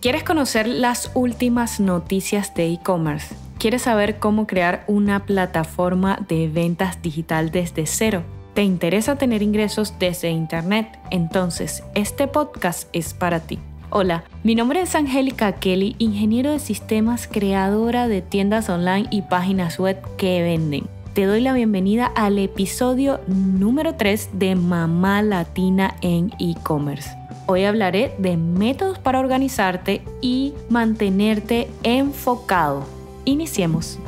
¿Quieres conocer las últimas noticias de e-commerce? ¿Quieres saber cómo crear una plataforma de ventas digital desde cero? ¿Te interesa tener ingresos desde Internet? Entonces, este podcast es para ti. Hola, mi nombre es Angélica Kelly, ingeniero de sistemas, creadora de tiendas online y páginas web que venden. Te doy la bienvenida al episodio número 3 de Mamá Latina en e-commerce. Hoy hablaré de métodos para organizarte y mantenerte enfocado. Iniciemos.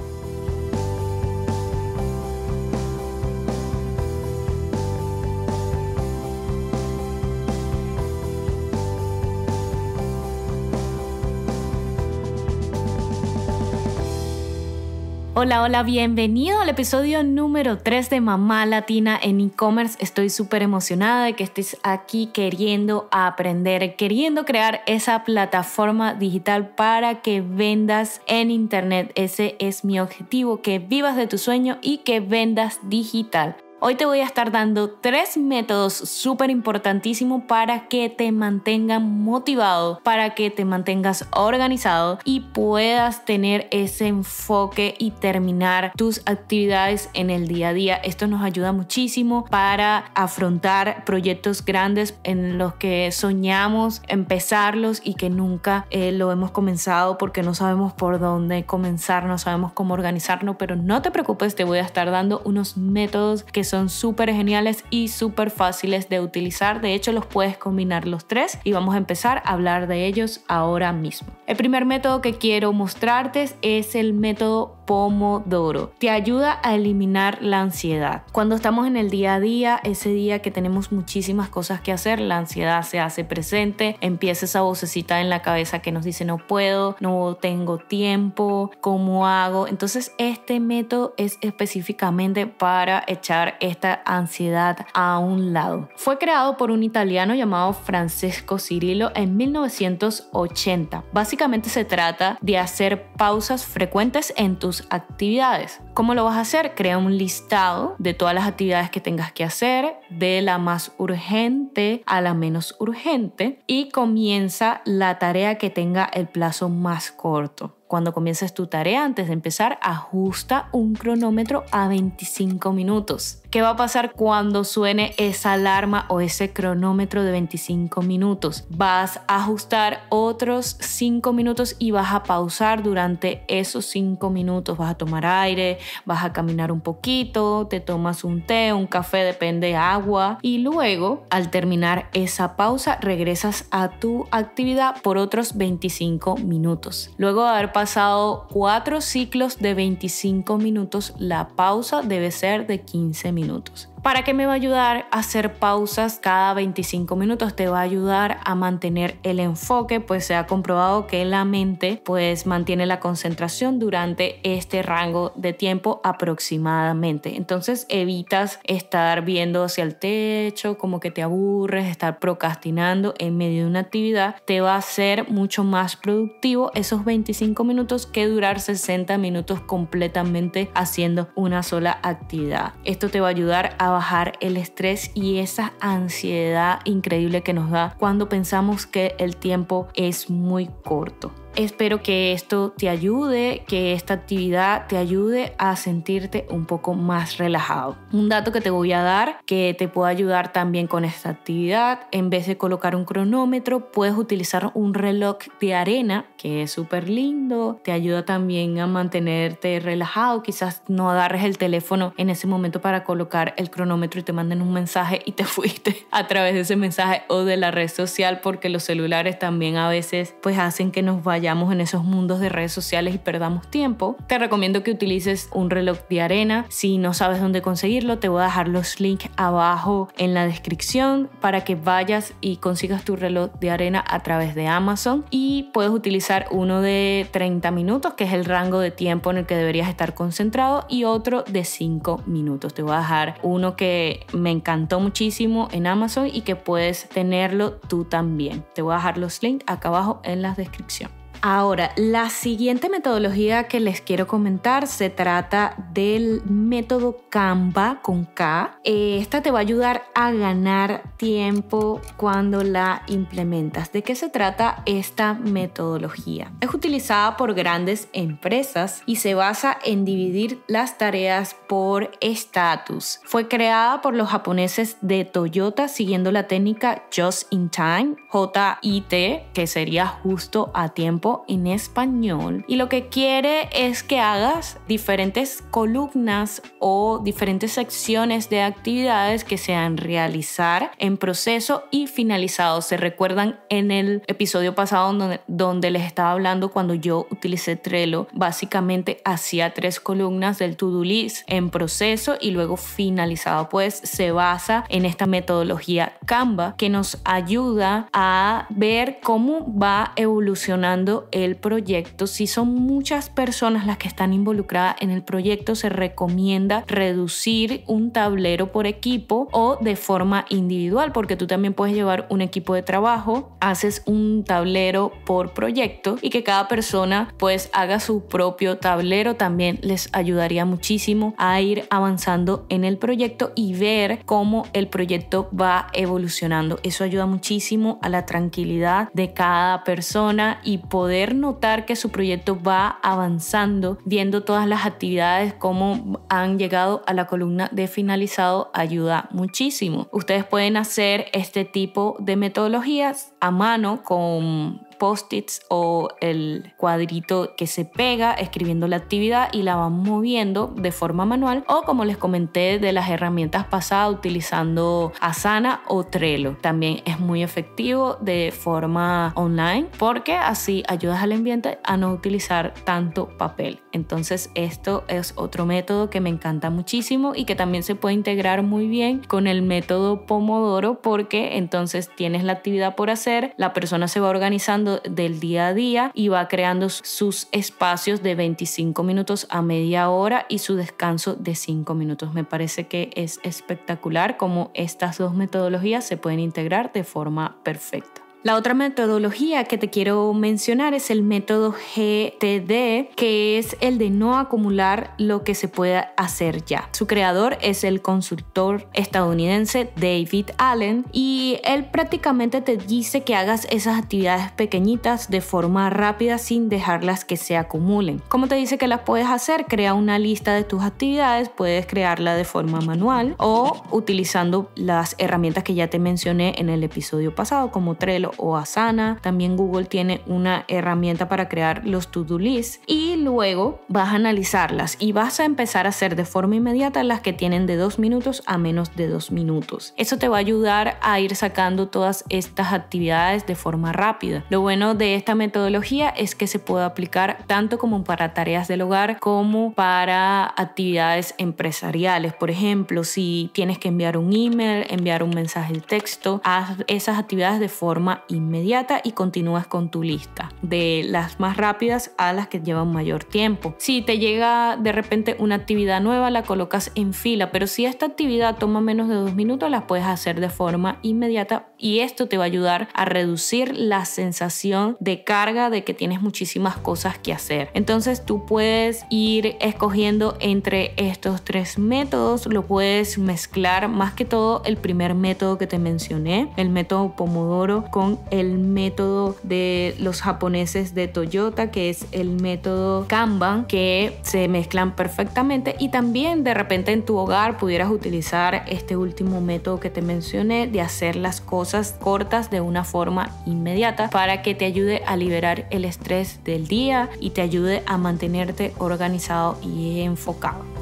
Hola, hola, bienvenido al episodio número 3 de Mamá Latina en e-commerce. Estoy súper emocionada de que estés aquí queriendo aprender, queriendo crear esa plataforma digital para que vendas en Internet. Ese es mi objetivo, que vivas de tu sueño y que vendas digital. Hoy te voy a estar dando tres métodos súper importantísimos para que te mantengan motivado, para que te mantengas organizado y puedas tener ese enfoque y terminar tus actividades en el día a día. Esto nos ayuda muchísimo para afrontar proyectos grandes en los que soñamos empezarlos y que nunca eh, lo hemos comenzado porque no sabemos por dónde comenzar, no sabemos cómo organizarnos, pero no te preocupes, te voy a estar dando unos métodos que son súper geniales y súper fáciles de utilizar. De hecho, los puedes combinar los tres y vamos a empezar a hablar de ellos ahora mismo. El primer método que quiero mostrarte es el método Pomodoro. Te ayuda a eliminar la ansiedad. Cuando estamos en el día a día, ese día que tenemos muchísimas cosas que hacer, la ansiedad se hace presente, empieza esa vocecita en la cabeza que nos dice no puedo, no tengo tiempo, ¿cómo hago? Entonces este método es específicamente para echar esta ansiedad a un lado. Fue creado por un italiano llamado Francesco Cirillo en 1980. Básicamente se trata de hacer pausas frecuentes en tus actividades. ¿Cómo lo vas a hacer? Crea un listado de todas las actividades que tengas que hacer, de la más urgente a la menos urgente y comienza la tarea que tenga el plazo más corto. Cuando comiences tu tarea, antes de empezar, ajusta un cronómetro a 25 minutos. ¿Qué va a pasar cuando suene esa alarma o ese cronómetro de 25 minutos? Vas a ajustar otros 5 minutos y vas a pausar durante esos 5 minutos. Vas a tomar aire, vas a caminar un poquito, te tomas un té, un café, depende, agua. Y luego, al terminar esa pausa, regresas a tu actividad por otros 25 minutos. Luego de haber pasado 4 ciclos de 25 minutos, la pausa debe ser de 15 minutos minutos. ¿Para qué me va a ayudar a hacer pausas cada 25 minutos? Te va a ayudar a mantener el enfoque, pues se ha comprobado que la mente pues mantiene la concentración durante este rango de tiempo aproximadamente. Entonces evitas estar viendo hacia el techo, como que te aburres, estar procrastinando en medio de una actividad. Te va a ser mucho más productivo esos 25 minutos que durar 60 minutos completamente haciendo una sola actividad. Esto te va a ayudar a bajar el estrés y esa ansiedad increíble que nos da cuando pensamos que el tiempo es muy corto. Espero que esto te ayude, que esta actividad te ayude a sentirte un poco más relajado. Un dato que te voy a dar que te puede ayudar también con esta actividad, en vez de colocar un cronómetro, puedes utilizar un reloj de arena, que es súper lindo, te ayuda también a mantenerte relajado, quizás no agarres el teléfono en ese momento para colocar el cronómetro y te manden un mensaje y te fuiste a través de ese mensaje o de la red social porque los celulares también a veces pues hacen que nos vaya vayamos en esos mundos de redes sociales y perdamos tiempo. Te recomiendo que utilices un reloj de arena. Si no sabes dónde conseguirlo, te voy a dejar los links abajo en la descripción para que vayas y consigas tu reloj de arena a través de Amazon. Y puedes utilizar uno de 30 minutos, que es el rango de tiempo en el que deberías estar concentrado, y otro de 5 minutos. Te voy a dejar uno que me encantó muchísimo en Amazon y que puedes tenerlo tú también. Te voy a dejar los links acá abajo en la descripción. Ahora, la siguiente metodología que les quiero comentar se trata del método Canva con K. Eh, esta te va a ayudar a ganar tiempo cuando la implementas. ¿De qué se trata esta metodología? Es utilizada por grandes empresas y se basa en dividir las tareas por estatus. Fue creada por los japoneses de Toyota siguiendo la técnica Just in Time, JIT, que sería justo a tiempo en español. Y lo que quiere es que hagas diferentes columnas o diferentes secciones de actividades que sean realizar en proceso y finalizado. Se recuerdan en el episodio pasado donde, donde les estaba hablando cuando yo utilicé Trello, básicamente hacía tres columnas del to-do list en proceso y luego finalizado. Pues se basa en esta metodología Canva que nos ayuda a ver cómo va evolucionando el proyecto. Si son muchas personas las que están involucradas en el proyecto, se recomienda reducir un tablero por equipo o de forma individual, porque tú también puedes llevar un equipo de trabajo, haces un tablero por proyecto y que cada persona pues haga su propio tablero también les ayudaría muchísimo a ir avanzando en el proyecto y ver cómo el proyecto va evolucionando. Eso ayuda muchísimo a la tranquilidad de cada persona y poder notar que su proyecto va avanzando, viendo todas las actividades, cómo han llegado a la columna de finalizado, ayuda muchísimo. Ustedes pueden hacer este tipo de metodologías a mano con post-its o el cuadrito que se pega escribiendo la actividad y la van moviendo de forma manual o como les comenté de las herramientas pasadas utilizando Asana o Trello. También es muy efectivo de forma online porque así ayudas al ambiente a no utilizar tanto papel. Entonces esto es otro método que me encanta muchísimo y que también se puede integrar muy bien con el método Pomodoro porque entonces tienes la actividad por hacer, la persona se va organizando del día a día y va creando sus espacios de 25 minutos a media hora y su descanso de 5 minutos. Me parece que es espectacular cómo estas dos metodologías se pueden integrar de forma perfecta. La otra metodología que te quiero mencionar es el método GTD, que es el de no acumular lo que se pueda hacer ya. Su creador es el consultor estadounidense David Allen y él prácticamente te dice que hagas esas actividades pequeñitas de forma rápida sin dejarlas que se acumulen. ¿Cómo te dice que las puedes hacer? Crea una lista de tus actividades, puedes crearla de forma manual o utilizando las herramientas que ya te mencioné en el episodio pasado como Trello o Asana. También Google tiene una herramienta para crear los to-do lists y luego vas a analizarlas y vas a empezar a hacer de forma inmediata las que tienen de dos minutos a menos de dos minutos. Eso te va a ayudar a ir sacando todas estas actividades de forma rápida. Lo bueno de esta metodología es que se puede aplicar tanto como para tareas del hogar como para actividades empresariales. Por ejemplo, si tienes que enviar un email, enviar un mensaje de texto, haz esas actividades de forma inmediata y continúas con tu lista, de las más rápidas a las que llevan mayor tiempo. Si te llega de repente una actividad nueva, la colocas en fila, pero si esta actividad toma menos de dos minutos, la puedes hacer de forma inmediata y esto te va a ayudar a reducir la sensación de carga de que tienes muchísimas cosas que hacer. Entonces tú puedes ir escogiendo entre estos tres métodos, lo puedes mezclar más que todo el primer método que te mencioné, el método Pomodoro el método de los japoneses de Toyota, que es el método Kanban, que se mezclan perfectamente y también de repente en tu hogar pudieras utilizar este último método que te mencioné de hacer las cosas cortas de una forma inmediata para que te ayude a liberar el estrés del día y te ayude a mantenerte organizado y enfocado.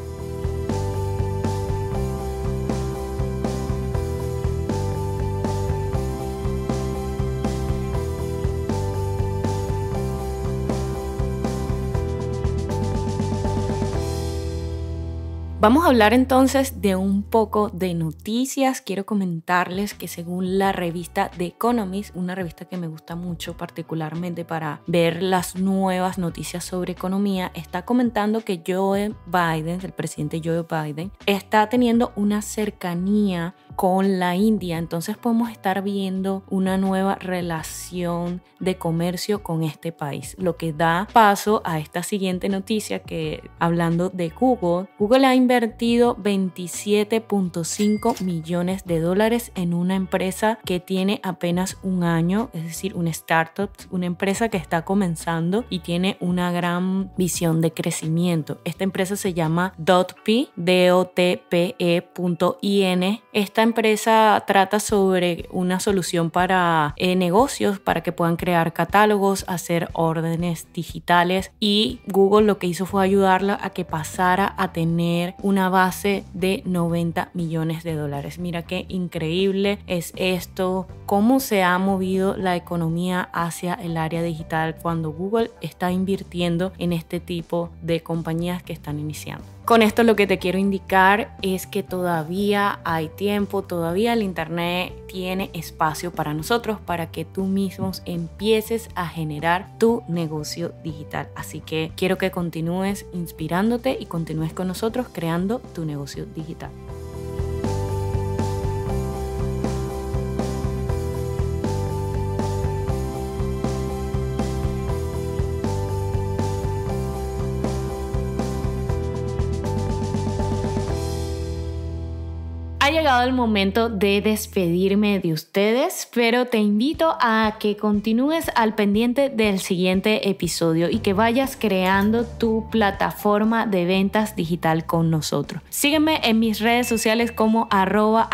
Vamos a hablar entonces de un poco de noticias. Quiero comentarles que según la revista The Economist, una revista que me gusta mucho particularmente para ver las nuevas noticias sobre economía, está comentando que Joe Biden, el presidente Joe Biden, está teniendo una cercanía con la India. Entonces podemos estar viendo una nueva relación de comercio con este país, lo que da paso a esta siguiente noticia que hablando de Google, Google ha invertido 27.5 millones de dólares en una empresa que tiene apenas un año, es decir, una startup, una empresa que está comenzando y tiene una gran visión de crecimiento. Esta empresa se llama Dotp, D-O-T-P-E.in. Esta empresa trata sobre una solución para eh, negocios, para que puedan crear catálogos, hacer órdenes digitales y Google lo que hizo fue ayudarla a que pasara a tener una base de 90 millones de dólares. Mira qué increíble es esto, cómo se ha movido la economía hacia el área digital cuando Google está invirtiendo en este tipo de compañías que están iniciando. Con esto lo que te quiero indicar es que todavía hay tiempo, todavía el Internet tiene espacio para nosotros, para que tú mismos empieces a generar tu negocio digital. Así que quiero que continúes inspirándote y continúes con nosotros creando tu negocio digital. Ha llegado el momento de despedirme de ustedes, pero te invito a que continúes al pendiente del siguiente episodio y que vayas creando tu plataforma de ventas digital con nosotros. Sígueme en mis redes sociales como arroba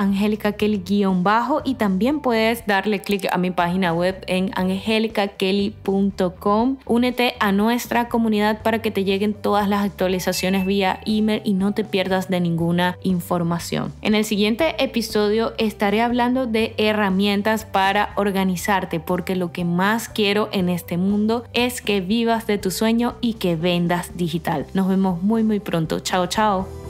bajo y también puedes darle clic a mi página web en angelicakelly.com. Únete a nuestra comunidad para que te lleguen todas las actualizaciones vía email y no te pierdas de ninguna información. En el siguiente siguiente episodio estaré hablando de herramientas para organizarte, porque lo que más quiero en este mundo es que vivas de tu sueño y que vendas digital. Nos vemos muy muy pronto. Chao, chao.